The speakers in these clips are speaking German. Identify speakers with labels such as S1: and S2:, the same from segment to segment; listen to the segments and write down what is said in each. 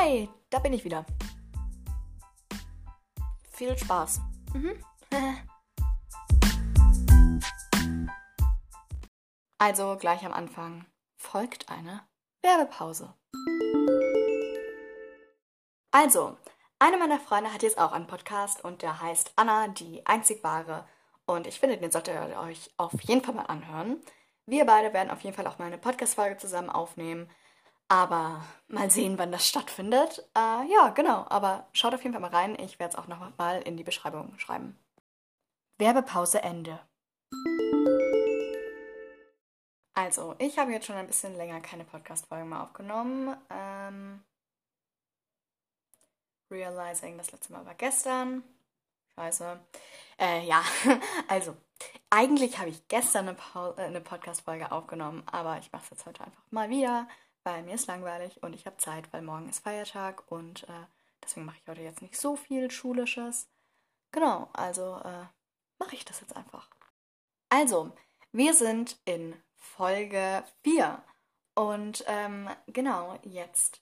S1: Hi, da bin ich wieder. Viel Spaß. Mhm. Also gleich am Anfang folgt eine Werbepause. Also, eine meiner Freunde hat jetzt auch einen Podcast und der heißt Anna, die einzig wahre. Und ich finde, den solltet ihr euch auf jeden Fall mal anhören. Wir beide werden auf jeden Fall auch mal eine Podcast-Folge zusammen aufnehmen. Aber mal sehen, wann das stattfindet. Äh, ja, genau. Aber schaut auf jeden Fall mal rein. Ich werde es auch noch mal in die Beschreibung schreiben. Werbepause Ende. Also, ich habe jetzt schon ein bisschen länger keine Podcast-Folgen mehr aufgenommen. Ähm, Realizing, das letzte Mal war gestern. Scheiße. Äh, ja, also, eigentlich habe ich gestern eine, äh, eine Podcast-Folge aufgenommen, aber ich mache es jetzt heute einfach mal wieder, weil mir ist langweilig und ich habe Zeit, weil morgen ist Feiertag und äh, deswegen mache ich heute jetzt nicht so viel Schulisches. Genau, also äh, mache ich das jetzt einfach. Also, wir sind in Folge 4. Und ähm, genau, jetzt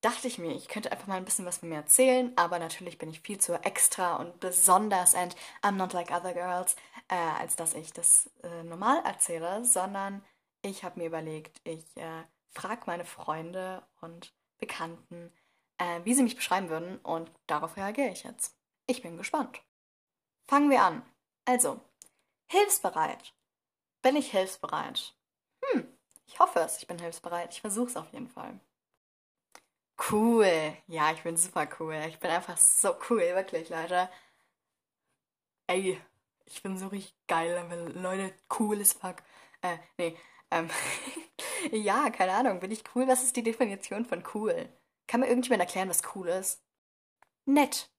S1: dachte ich mir, ich könnte einfach mal ein bisschen was von mir erzählen, aber natürlich bin ich viel zu extra und besonders and I'm not like other girls, äh, als dass ich das äh, normal erzähle, sondern ich habe mir überlegt, ich äh, frage meine Freunde und Bekannten, äh, wie sie mich beschreiben würden und darauf reagiere ich jetzt. Ich bin gespannt. Fangen wir an. Also, hilfsbereit. Bin ich hilfsbereit? Hm, ich hoffe es, ich bin hilfsbereit. Ich versuche es auf jeden Fall. Cool. Ja, ich bin super cool. Ich bin einfach so cool, wirklich, Leute. Ey, ich bin so richtig geil, Leute cool as fuck. Äh, nee, ähm, ja, keine Ahnung, bin ich cool? Was ist die Definition von cool? Kann mir irgendjemand erklären, was cool ist? Nett.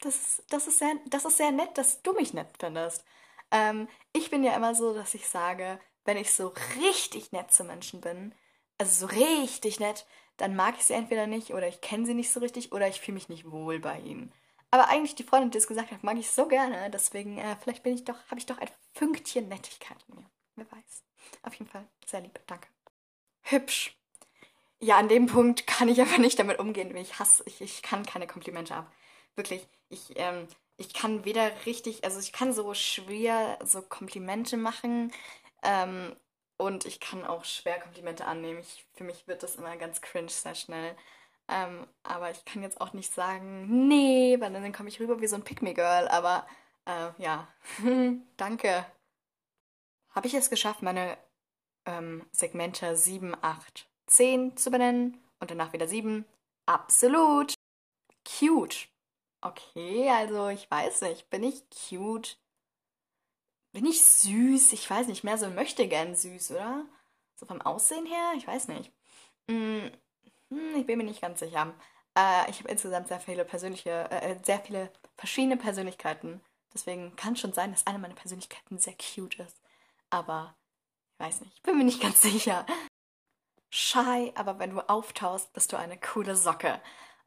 S1: Das ist, das ist, sehr, das ist sehr nett, dass du mich nett findest. Ähm, ich bin ja immer so, dass ich sage, wenn ich so richtig nett zu Menschen bin, also so richtig nett, dann mag ich sie entweder nicht oder ich kenne sie nicht so richtig oder ich fühle mich nicht wohl bei ihnen. Aber eigentlich die Freundin, die es gesagt hat, mag ich so gerne. Deswegen, äh, vielleicht bin ich doch, habe ich doch ein Pünktchen Nettigkeit in mir. Wer weiß. Auf jeden Fall sehr lieb. Danke. Hübsch. Ja, an dem Punkt kann ich aber nicht damit umgehen. Ich hasse, ich, ich kann keine Komplimente ab. Wirklich, ich, ähm, ich kann weder richtig, also ich kann so schwer so Komplimente machen. Ähm, und ich kann auch schwer Komplimente annehmen. Ich, für mich wird das immer ganz cringe sehr schnell. Ähm, aber ich kann jetzt auch nicht sagen, nee, weil dann komme ich rüber wie so ein Pick-Me-Girl. Aber äh, ja, danke. Habe ich es geschafft, meine ähm, Segmente 7, 8, 10 zu benennen und danach wieder 7? Absolut. Cute. Okay, also ich weiß nicht, bin ich cute? bin ich süß? Ich weiß nicht, mehr so möchte gern süß, oder? So vom Aussehen her? Ich weiß nicht. Hm, ich bin mir nicht ganz sicher. Äh, ich habe insgesamt sehr viele persönliche, äh, sehr viele verschiedene Persönlichkeiten. Deswegen kann schon sein, dass eine meiner Persönlichkeiten sehr cute ist. Aber ich weiß nicht, ich bin mir nicht ganz sicher. Shy, aber wenn du auftauchst, bist du eine coole Socke.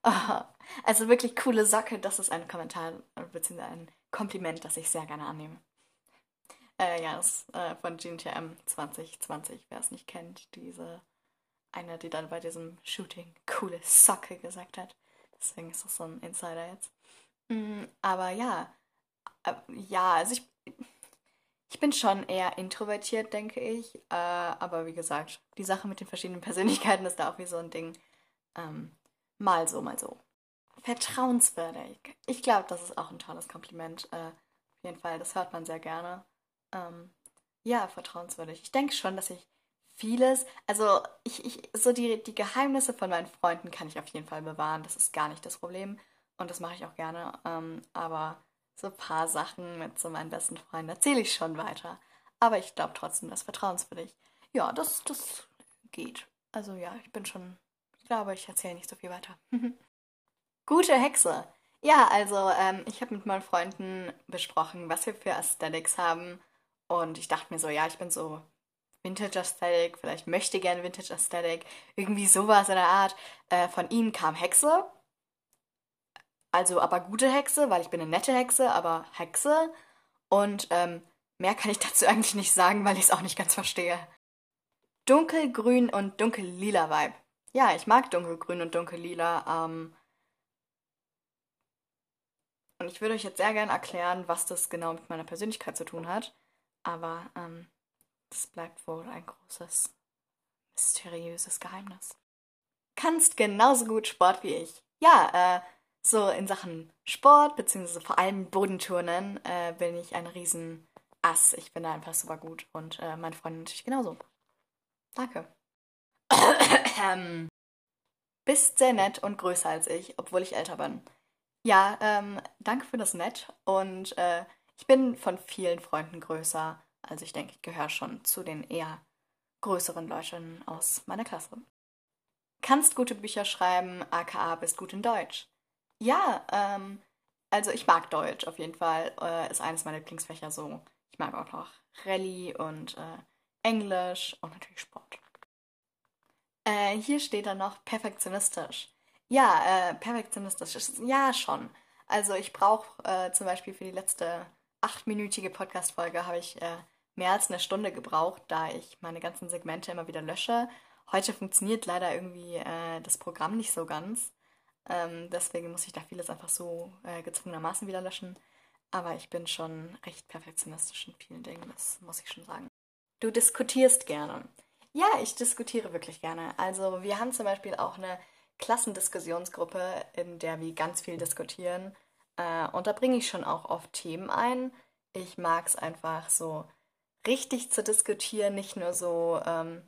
S1: Also wirklich coole Socke, das ist ein Kommentar bzw. ein Kompliment, das ich sehr gerne annehme. Äh, ja, das ist äh, von GNTM 2020, wer es nicht kennt. Diese eine, die dann bei diesem Shooting coole Socke gesagt hat. Deswegen ist das so ein Insider jetzt. Mm, aber ja, äh, ja, also ich, ich bin schon eher introvertiert, denke ich. Äh, aber wie gesagt, die Sache mit den verschiedenen Persönlichkeiten ist da auch wie so ein Ding. Ähm, mal so, mal so. Vertrauenswürdig. Ich glaube, das ist auch ein tolles Kompliment. Äh, auf jeden Fall, das hört man sehr gerne ähm, ja, vertrauenswürdig. Ich denke schon, dass ich vieles, also ich, ich, so die, die Geheimnisse von meinen Freunden kann ich auf jeden Fall bewahren. Das ist gar nicht das Problem. Und das mache ich auch gerne. Ähm, aber so ein paar Sachen mit so meinen besten Freunden erzähle ich schon weiter. Aber ich glaube trotzdem, das vertrauenswürdig. Ja, das, das geht. Also ja, ich bin schon, ich glaube, ich erzähle nicht so viel weiter. Gute Hexe. Ja, also ähm, ich habe mit meinen Freunden besprochen, was wir für Aesthetics haben und ich dachte mir so, ja, ich bin so Vintage Aesthetic, vielleicht möchte gerne Vintage Aesthetic, irgendwie sowas in der Art. Äh, von ihnen kam Hexe. Also aber gute Hexe, weil ich bin eine nette Hexe, aber Hexe. Und ähm, mehr kann ich dazu eigentlich nicht sagen, weil ich es auch nicht ganz verstehe. Dunkelgrün und dunkellila Vibe. ja, ich mag dunkelgrün und dunkellila. Ähm, und ich würde euch jetzt sehr gerne erklären, was das genau mit meiner Persönlichkeit zu tun hat. Aber ähm, das bleibt wohl ein großes, mysteriöses Geheimnis. Kannst genauso gut Sport wie ich. Ja, äh, so in Sachen Sport, beziehungsweise vor allem Bodenturnen, äh, bin ich ein riesen Ass. Ich bin da einfach super gut und äh, meine Freundin natürlich genauso. Danke. Bist sehr nett und größer als ich, obwohl ich älter bin. Ja, ähm, danke für das Nett und äh, ich bin von vielen Freunden größer. Also ich denke, ich gehöre schon zu den eher größeren Leuten aus meiner Klasse. Kannst gute Bücher schreiben, aka bist gut in Deutsch. Ja, ähm, also ich mag Deutsch auf jeden Fall. Äh, ist eines meiner Lieblingsfächer so. Ich mag auch noch Rallye und äh, Englisch und natürlich Sport. Äh, hier steht dann noch perfektionistisch. Ja, äh, perfektionistisch ist ja schon. Also ich brauche äh, zum Beispiel für die letzte achtminütige Podcast-Folge habe ich äh, mehr als eine Stunde gebraucht, da ich meine ganzen Segmente immer wieder lösche. Heute funktioniert leider irgendwie das Programm nicht so ganz. Ähm, deswegen muss ich da vieles einfach so äh, gezwungenermaßen wieder löschen. Aber ich bin schon recht perfektionistisch in vielen Dingen, das muss ich schon sagen. Du diskutierst gerne. Ja, ich diskutiere wirklich gerne. Also wir haben zum Beispiel auch eine Klassendiskussionsgruppe, in der wir ganz viel diskutieren. Äh, und da bringe ich schon auch oft Themen ein. Ich mag es einfach so richtig zu diskutieren, nicht nur so ähm,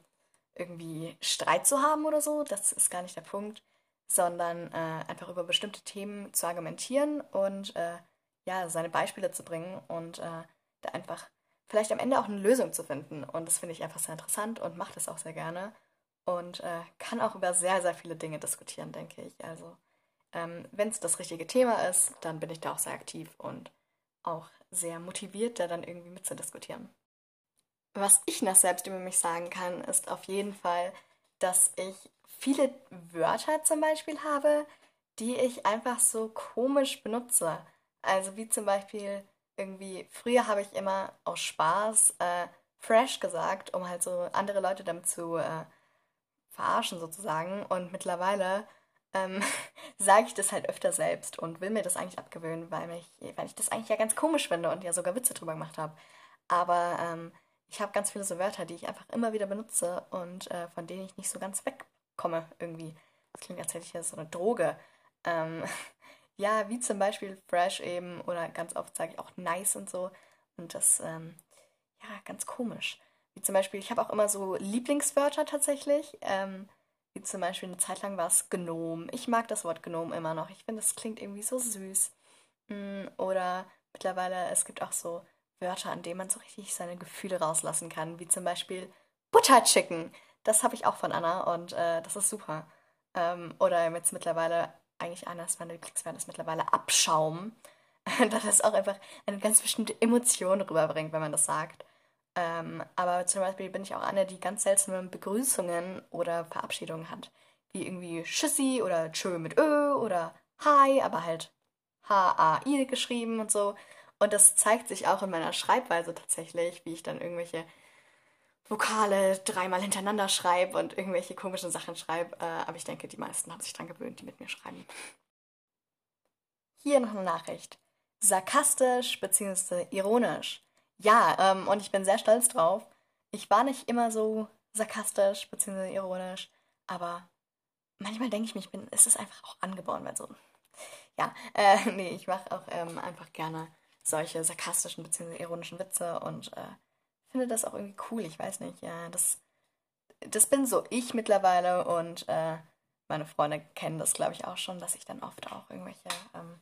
S1: irgendwie Streit zu haben oder so, das ist gar nicht der Punkt, sondern äh, einfach über bestimmte Themen zu argumentieren und äh, ja, seine Beispiele zu bringen und äh, da einfach vielleicht am Ende auch eine Lösung zu finden. Und das finde ich einfach sehr interessant und mache das auch sehr gerne und äh, kann auch über sehr, sehr viele Dinge diskutieren, denke ich. Also ähm, wenn es das richtige Thema ist, dann bin ich da auch sehr aktiv und auch sehr motiviert, da dann irgendwie mitzudiskutieren. Was ich noch selbst über mich sagen kann, ist auf jeden Fall, dass ich viele Wörter zum Beispiel habe, die ich einfach so komisch benutze. Also wie zum Beispiel irgendwie, früher habe ich immer aus Spaß äh, fresh gesagt, um halt so andere Leute damit zu äh, verarschen sozusagen. Und mittlerweile ähm, sage ich das halt öfter selbst und will mir das eigentlich abgewöhnen, weil, mich, weil ich das eigentlich ja ganz komisch finde und ja sogar Witze drüber gemacht habe. Aber ähm, ich habe ganz viele so Wörter, die ich einfach immer wieder benutze und äh, von denen ich nicht so ganz wegkomme irgendwie. Das klingt, als hätte ich jetzt so eine Droge. Ähm, ja, wie zum Beispiel fresh eben oder ganz oft sage ich auch nice und so. Und das, ähm, ja, ganz komisch. Wie zum Beispiel, ich habe auch immer so Lieblingswörter tatsächlich. Ähm, wie zum Beispiel eine Zeit lang war es Gnom. Ich mag das Wort Gnom immer noch. Ich finde, das klingt irgendwie so süß. Mm, oder mittlerweile, es gibt auch so Wörter, an denen man so richtig seine Gefühle rauslassen kann, wie zum Beispiel Butterchicken. Das habe ich auch von Anna und äh, das ist super. Ähm, oder jetzt mittlerweile, eigentlich eines meiner Lieblingswörter ist mittlerweile Abschaum. da das auch einfach eine ganz bestimmte Emotion rüberbringt, wenn man das sagt. Ähm, aber zum Beispiel bin ich auch eine, die ganz seltsame Begrüßungen oder Verabschiedungen hat. Wie irgendwie Tschüssi oder Tschö mit Ö oder Hi, aber halt H-A-I geschrieben und so. Und das zeigt sich auch in meiner Schreibweise tatsächlich, wie ich dann irgendwelche Vokale dreimal hintereinander schreibe und irgendwelche komischen Sachen schreibe. Äh, aber ich denke, die meisten haben sich dran gewöhnt, die mit mir schreiben. Hier noch eine Nachricht. Sarkastisch bzw. ironisch. Ja, ähm, und ich bin sehr stolz drauf. Ich war nicht immer so sarkastisch bzw. ironisch, aber manchmal denke ich mir, ich bin, ist es einfach auch angeboren, weil so. Ja, äh, nee, ich mache auch ähm, einfach gerne solche sarkastischen bzw. ironischen Witze und äh, finde das auch irgendwie cool. Ich weiß nicht, ja, das, das bin so ich mittlerweile und äh, meine Freunde kennen das, glaube ich, auch schon, dass ich dann oft auch irgendwelche ähm,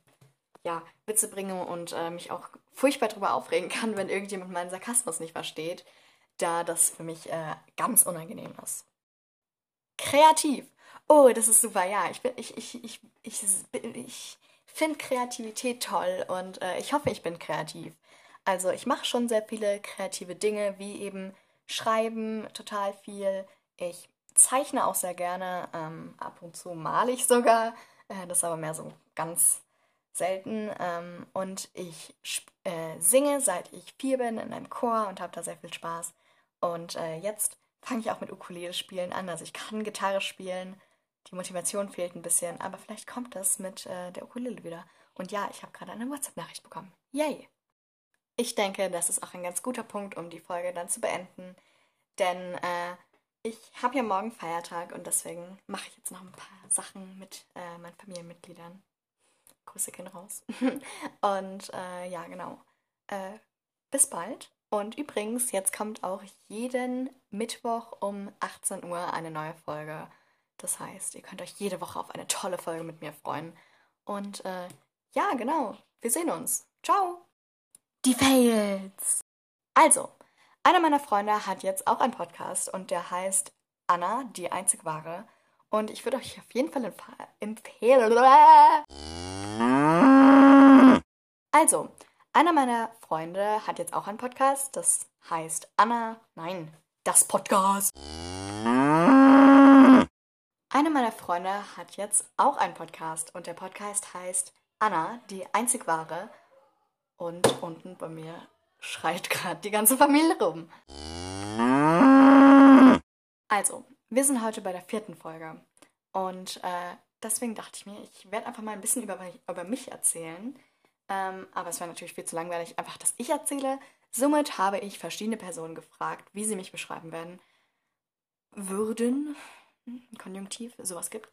S1: ja, Witze bringe und äh, mich auch furchtbar darüber aufregen kann, wenn irgendjemand meinen Sarkasmus nicht versteht, da das für mich äh, ganz unangenehm ist. Kreativ. Oh, das ist super, ja. Ich ich, ich, ich, ich, ich finde Kreativität toll und äh, ich hoffe, ich bin kreativ. Also ich mache schon sehr viele kreative Dinge, wie eben Schreiben total viel. Ich zeichne auch sehr gerne. Ähm, ab und zu male ich sogar. Äh, das ist aber mehr so ganz selten. Ähm, und ich äh, singe, seit ich vier bin, in einem Chor und habe da sehr viel Spaß. Und äh, jetzt fange ich auch mit Ukulele spielen an. Also ich kann Gitarre spielen die Motivation fehlt ein bisschen, aber vielleicht kommt das mit äh, der Ukulele wieder. Und ja, ich habe gerade eine WhatsApp-Nachricht bekommen. Yay! Ich denke, das ist auch ein ganz guter Punkt, um die Folge dann zu beenden. Denn äh, ich habe ja morgen Feiertag und deswegen mache ich jetzt noch ein paar Sachen mit äh, meinen Familienmitgliedern. Grüße gehen raus. und äh, ja, genau. Äh, bis bald. Und übrigens, jetzt kommt auch jeden Mittwoch um 18 Uhr eine neue Folge. Das heißt, ihr könnt euch jede Woche auf eine tolle Folge mit mir freuen. Und äh, ja, genau. Wir sehen uns. Ciao. Die Fails. Also, einer meiner Freunde hat jetzt auch einen Podcast und der heißt Anna, die einzig wahre. Und ich würde euch auf jeden Fall empfehlen. Also, einer meiner Freunde hat jetzt auch einen Podcast. Das heißt Anna. Nein, das Podcast. Eine meiner Freunde hat jetzt auch einen Podcast und der Podcast heißt Anna, die einzig wahre. Und unten bei mir schreit gerade die ganze Familie rum. Also, wir sind heute bei der vierten Folge. Und äh, deswegen dachte ich mir, ich werde einfach mal ein bisschen über, über mich erzählen. Ähm, aber es wäre natürlich viel zu langweilig, einfach, dass ich erzähle. Somit habe ich verschiedene Personen gefragt, wie sie mich beschreiben werden würden. Konjunktiv, sowas gibt's.